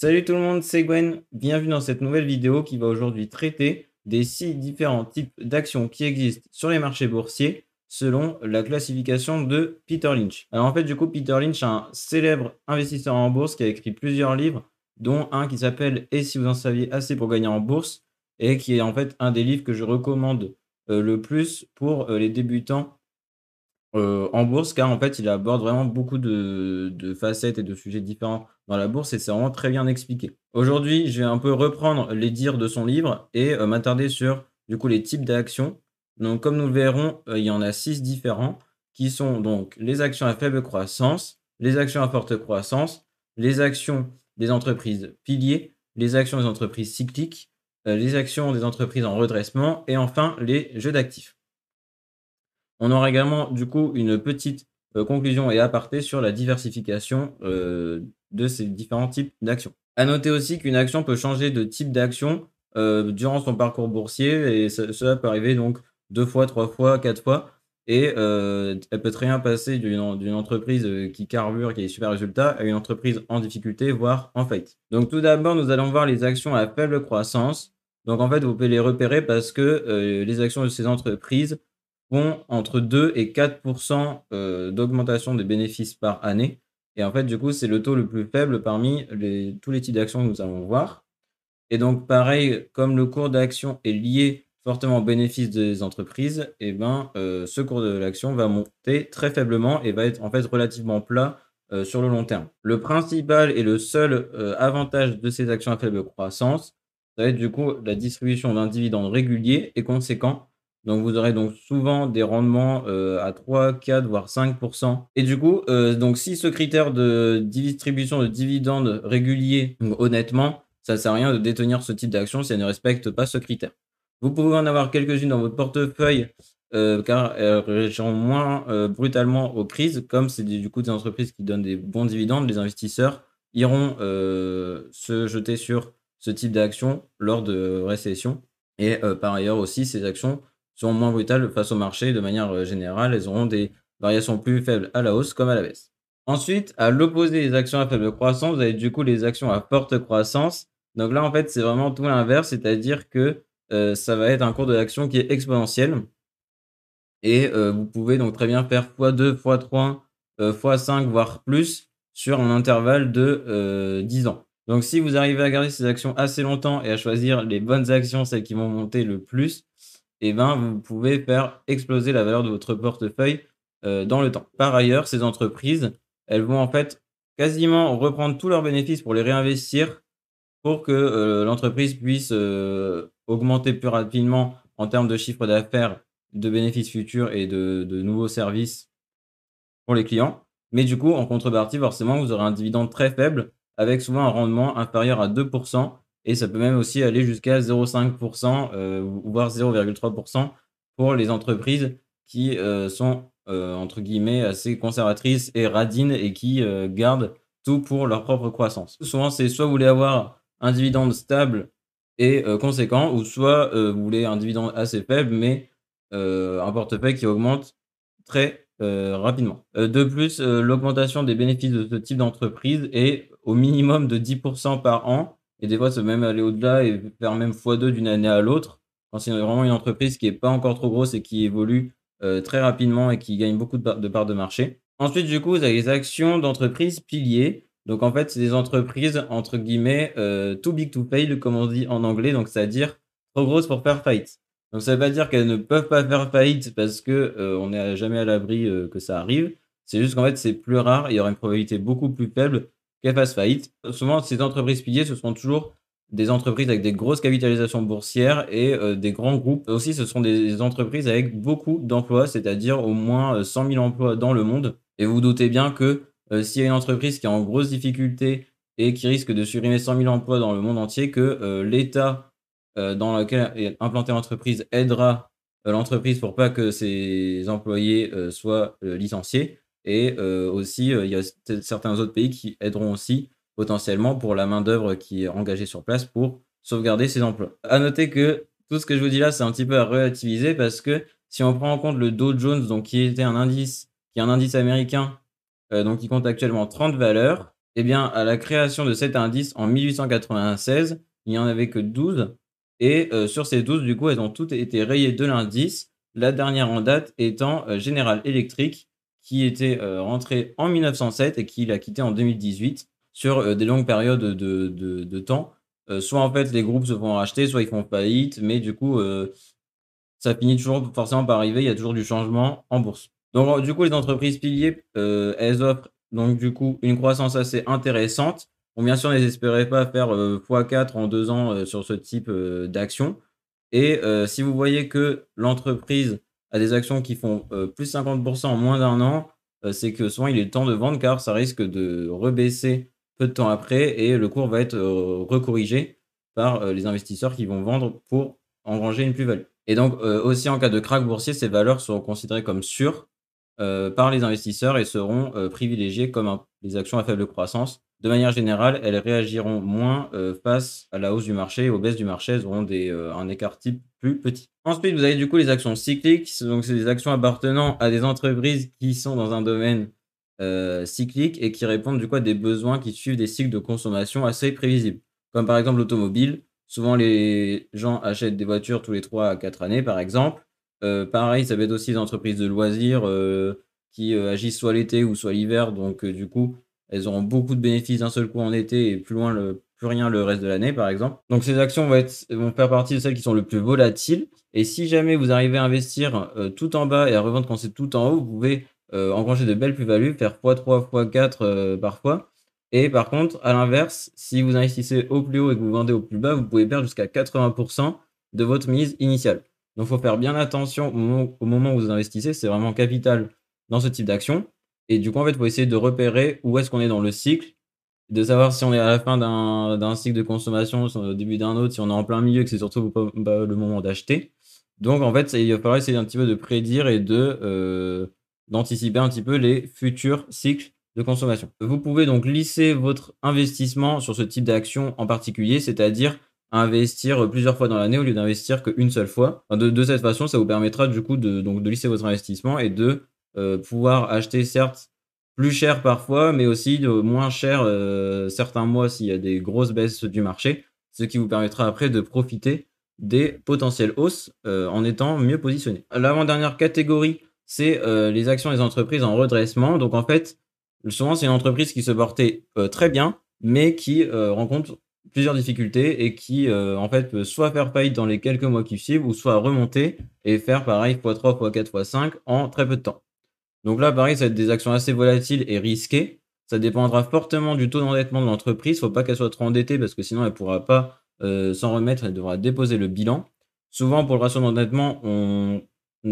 Salut tout le monde, c'est Gwen. Bienvenue dans cette nouvelle vidéo qui va aujourd'hui traiter des six différents types d'actions qui existent sur les marchés boursiers selon la classification de Peter Lynch. Alors en fait, du coup, Peter Lynch est un célèbre investisseur en bourse qui a écrit plusieurs livres, dont un qui s'appelle Et si vous en saviez assez pour gagner en bourse, et qui est en fait un des livres que je recommande euh, le plus pour euh, les débutants euh, en bourse, car en fait, il aborde vraiment beaucoup de, facettes et de sujets différents dans la bourse et c'est vraiment très bien expliqué. Aujourd'hui, je vais un peu reprendre les dires de son livre et euh, m'attarder sur du coup les types d'actions. Donc, comme nous le verrons, euh, il y en a six différents qui sont donc les actions à faible croissance, les actions à forte croissance, les actions des entreprises piliers, les actions des entreprises cycliques, les actions des entreprises en redressement et enfin les jeux d'actifs. On aura également du coup une petite euh, conclusion et aparté sur la diversification euh, de ces différents types d'actions. À noter aussi qu'une action peut changer de type d'action euh, durant son parcours boursier et cela peut arriver donc deux fois, trois fois, quatre fois. Et elle peut très bien passer d'une entreprise qui carbure, qui a des super résultats, à une entreprise en difficulté, voire en faillite. Donc tout d'abord, nous allons voir les actions à faible croissance. Donc en fait, vous pouvez les repérer parce que les actions de ces entreprises font entre 2 et 4 euh, d'augmentation des bénéfices par année. Et en fait, du coup, c'est le taux le plus faible parmi tous les types d'actions que nous allons voir. Et donc, pareil, comme le cours d'action est lié fortement aux bénéfices des entreprises, et eh ben, euh, ce cours de l'action va monter très faiblement et va être en fait relativement plat euh, sur le long terme. Le principal et le seul avantage de ces actions à faible croissance, ça va être du coup la distribution d'un dividende régulier et conséquent donc, vous aurez donc souvent des rendements euh, à 3, 4, voire 5%. Et du coup, euh, donc si ce critère de distribution de dividendes réguliers, honnêtement, ça ne sert à rien de détenir ce type d'action si elle ne respecte pas ce critère. Vous pouvez en avoir quelques-unes dans votre portefeuille euh, car elles réagiront moins brutalement aux crises. Comme c'est du coup des entreprises qui donnent des bons dividendes, les investisseurs iront se jeter sur ce type d'action lors de récession. Et par ailleurs aussi, ces actions sont moins brutales face au marché. De manière euh, générale, elles auront des variations plus faibles à la hausse comme à la baisse. Ensuite, à l'opposé des actions à faible croissance, vous avez du coup les actions à forte croissance. Donc là, en fait, c'est vraiment tout l'inverse, c'est-à-dire que euh, ça va être un cours de l'action qui est exponentiel. Et euh, vous pouvez donc très bien faire x2, x3, x5, voire plus sur un intervalle de 10 ans. Donc si vous arrivez à garder ces actions assez longtemps et à choisir les bonnes actions, celles qui vont monter le plus, eh ben, vous pouvez faire exploser la valeur de votre portefeuille euh, dans le temps. Par ailleurs, ces entreprises, elles vont en fait quasiment reprendre tous leurs bénéfices pour les réinvestir pour que euh, l'entreprise puisse euh, augmenter plus rapidement en termes de chiffre d'affaires, de bénéfices futurs et de, de, nouveaux services pour les clients. Mais du coup, en contrepartie, forcément, vous aurez un dividende très faible avec souvent un rendement inférieur à 2% et ça peut même aussi aller jusqu'à 0,5%, euh, voire 0,3% pour les entreprises qui euh, sont, euh, entre guillemets, assez conservatrices et radines et qui gardent tout pour leur propre croissance. Souvent, c'est soit vous voulez avoir un dividende stable et conséquent, ou soit vous voulez un dividende assez faible, mais un portefeuille qui augmente très rapidement. de plus, l'augmentation des bénéfices de ce type d'entreprise est au minimum de 10% par an et des fois, ça peut même aller au-delà et faire même x2 d'une année à l'autre. Quand c'est vraiment une entreprise qui n'est pas encore trop grosse et qui évolue euh, très rapidement et qui gagne beaucoup de, parts de marché. Ensuite, du coup, vous avez les actions d'entreprises piliers. Donc, en fait, c'est des entreprises, entre guillemets, euh, too big to fail, comme on dit en anglais. Donc, c'est-à-dire trop grosses pour faire faillite. Donc, ça ne veut pas dire qu'elles ne peuvent pas faire faillite parce que euh, n'est jamais à l'abri que ça arrive. C'est juste qu'en fait, c'est plus rare. Il y aura une probabilité beaucoup plus faible qu'elles fassent faillite. Souvent, ces entreprises piliers, ce sont toujours des entreprises avec des grosses capitalisations boursières et euh, des grands groupes. Aussi, ce sont des entreprises avec beaucoup d'emplois, c'est-à-dire au moins 100 euh, 000 emplois dans le monde. Et vous, doutez bien que euh, s'il y a une entreprise qui est en grosse difficulté et qui risque de supprimer 100 000 emplois dans le monde entier, que l'État dans lequel est implantée l'entreprise aidera l'entreprise pour pas que ses employés soient licenciés. Et euh, aussi, euh, il y a certains autres pays qui aideront aussi potentiellement pour la main-d'œuvre qui est engagée sur place pour sauvegarder ces emplois. À noter que tout ce que je vous dis là, c'est un petit peu à relativiser parce que si on prend en compte le Dow Jones, donc qui était un indice, qui est un indice américain, euh, donc qui compte actuellement 30 valeurs, Eh bien, à la création de cet indice en 1896, il n'y en avait que 12. Et sur ces 12, du coup, elles ont toutes été rayées de l'indice. La dernière en date étant General Electric, qui était euh, rentré en 1907 et qui l'a quitté en 2018 sur des longues périodes de, de temps. soit en fait, les groupes se font racheter, soit ils font faillite, mais du coup, ça finit toujours forcément par arriver. Il y a toujours du changement en bourse. Donc, du coup, les entreprises piliers, elles offrent donc du coup une croissance assez intéressante. Bon, bien sûr, n'espérez pas faire x4 en deux ans sur ce type d'action. Et si vous voyez que l'entreprise a des actions qui font plus 50% en moins d'un an, c'est que souvent il est temps de vendre car ça risque de rebaisser peu de temps après et le cours va être recorrigé par les investisseurs qui vont vendre pour engranger une plus-value. Et donc aussi en cas de crack boursier, ces valeurs seront considérées comme sûres euh, par les investisseurs et seront euh, privilégiées comme les actions à faible croissance. De manière générale, elles réagiront moins euh, face à la hausse du marché et aux baisses du marché. Elles auront des, un écart type Ensuite, vous avez du coup les actions cycliques. Donc, c'est des actions appartenant à des entreprises qui sont dans un domaine cyclique et qui répondent du coup à des besoins qui suivent des cycles de consommation assez prévisibles. Comme par exemple l'automobile. Souvent, les gens achètent des voitures tous les 3 à 4 années, par exemple. Euh, pareil, ça va être aussi des entreprises de loisirs euh, qui euh, agissent soit l'été ou soit l'hiver. Donc, du coup, elles auront beaucoup de bénéfices d'un seul coup en été et plus loin le, plus rien le reste de l'année, par exemple. Donc, ces actions vont, être, vont faire partie de celles qui sont le plus volatiles. Et si jamais vous arrivez à investir tout en bas et à revendre quand c'est tout en haut, vous pouvez engranger de belles plus-values, faire x3, x4 parfois. Et par contre, à l'inverse, si vous investissez au plus haut et que vous vendez au plus bas, vous pouvez perdre jusqu'à 80% de votre mise initiale. Donc, faut faire bien attention au moment, où vous investissez. C'est vraiment capital dans ce type d'action. Et du coup, en fait, il faut essayer de repérer où est-ce qu'on est dans le cycle, de savoir si on est à la fin d'un cycle de consommation, si on est au début d'un autre, si on est en plein milieu, que c'est surtout pas, le moment d'acheter. Donc, en fait, il va falloir essayer un petit peu de prédire et de euh, d'anticiper un petit peu les futurs cycles de consommation. Vous pouvez donc lisser votre investissement sur ce type d'action en particulier, c'est-à-dire investir plusieurs fois dans l'année au lieu d'investir qu'une seule fois. de, cette façon, ça vous permettra du coup de, donc, de lisser votre investissement et de euh, pouvoir acheter certes plus cher parfois, mais aussi de moins cher euh, certains mois s'il y a des grosses baisses du marché, ce qui vous permettra après de profiter des potentielles hausses euh, en étant mieux positionné. L'avant-dernière catégorie, c'est les actions des entreprises en redressement. Donc en fait, souvent c'est une entreprise qui se portait très bien, mais qui rencontre plusieurs difficultés et qui euh, en fait peut soit faire faillite dans les quelques mois qui suivent ou soit remonter et faire pareil x3, x4, x5 en très peu de temps. Donc là pareil ça va être des actions assez volatiles et risquées. Ça dépendra fortement du taux d'endettement de l'entreprise. Faut pas qu'elle soit trop endettée parce que sinon elle pourra pas euh, s'en remettre. Elle devra déposer le bilan. Souvent pour le ratio d'endettement on,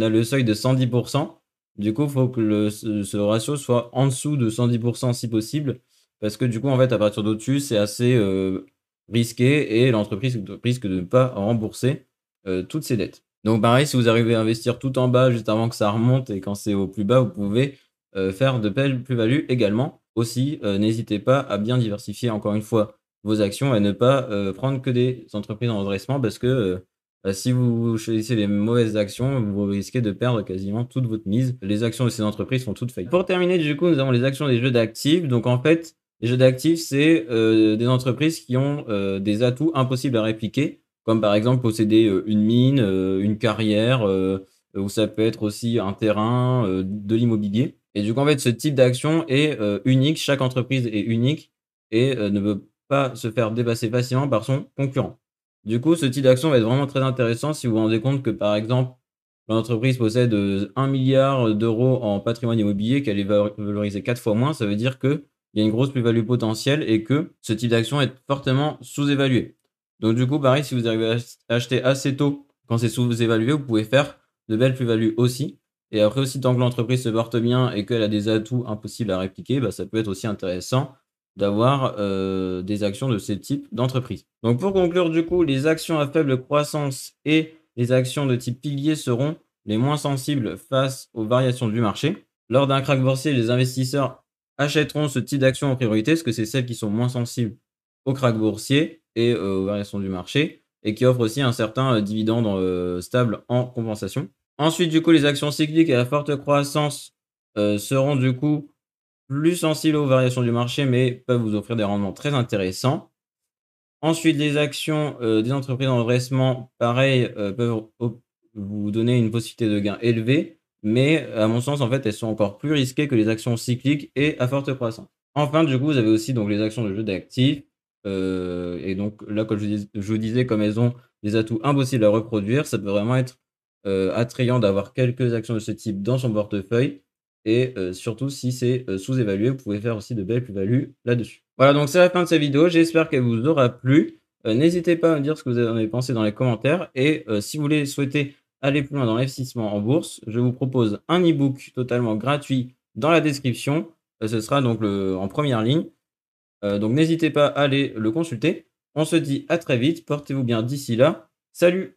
a le seuil de 110%. Du coup, il faut que ce ratio soit en dessous de 110% si possible. Parce que du coup, en fait, à partir d'au-dessus, c'est assez euh, risqué et l'entreprise risque de ne pas rembourser euh, toutes ses dettes. Donc pareil, si vous arrivez à investir tout en bas juste avant que ça remonte et quand c'est au plus bas, vous pouvez euh, faire de belles plus-values également. Aussi, euh, n'hésitez pas à bien diversifier encore une fois vos actions et ne pas prendre que des entreprises en redressement parce que si vous choisissez les mauvaises actions, vous risquez de perdre quasiment toute votre mise. Les actions de ces entreprises sont toutes faites. Pour terminer, du coup, nous avons les actions des jeux d'actifs. Donc en fait, les jeux d'actifs, c'est euh, des entreprises qui ont euh, des atouts impossibles à répliquer, comme par exemple posséder euh, une mine, une carrière, ou ça peut être aussi un terrain, de l'immobilier. Et du coup, en fait, ce type d'action est unique, chaque entreprise est unique et ne peut pas se faire dépasser facilement par son concurrent. Du coup, ce type d'action va être vraiment très intéressant si vous vous rendez compte que, par exemple, l'entreprise possède 1 milliard d'euros en patrimoine immobilier, qu'elle est valorisée 4 fois moins, ça veut dire que il y a une grosse plus-value potentielle et que ce type d'action est fortement sous-évalué. Donc du coup, pareil, si vous arrivez à acheter assez tôt quand c'est sous-évalué, vous pouvez faire de belles plus-values aussi. Et après aussi, tant que l'entreprise se porte bien et qu'elle a des atouts impossibles à répliquer, bah, ça peut être aussi intéressant d'avoir euh, des actions de ce type d'entreprise. Donc pour conclure, du coup, les actions à faible croissance et les actions de type pilier seront les moins sensibles face aux variations du marché. Lors d'un crack boursier, les investisseurs achèteront ce type d'action en priorité, parce que c'est celles qui sont moins sensibles au crack boursier et euh, aux variations du marché, et qui offrent aussi un certain euh, dividende euh, stable en compensation. Ensuite, du coup, les actions cycliques à forte croissance seront du coup plus sensibles aux variations du marché, mais peuvent vous offrir des rendements très intéressants. Ensuite, les actions des entreprises en pareil, peuvent vous donner une possibilité de gain élevée, mais à mon sens, en fait, elles sont encore plus risquées que les actions cycliques et à forte croissance. Enfin, du coup, vous avez aussi donc les actions de jeu d'actifs. Euh, et donc là, comme je, vous disais, comme elles ont des atouts impossibles à reproduire, ça peut vraiment être attrayant d'avoir quelques actions de ce type dans son portefeuille. Et surtout, si c'est sous-évalué, vous pouvez faire aussi de belles plus-values là-dessus. Voilà, donc c'est la fin de cette vidéo. J'espère qu'elle vous aura plu. N'hésitez pas à me dire ce que vous en avez pensé dans les commentaires. Et si vous voulez souhaiter aller plus loin dans l'investissement en bourse, je vous propose un e-book totalement gratuit dans la description. ce sera donc en première ligne. Donc n'hésitez pas à aller le consulter. On se dit à très vite. Portez-vous bien d'ici là. Salut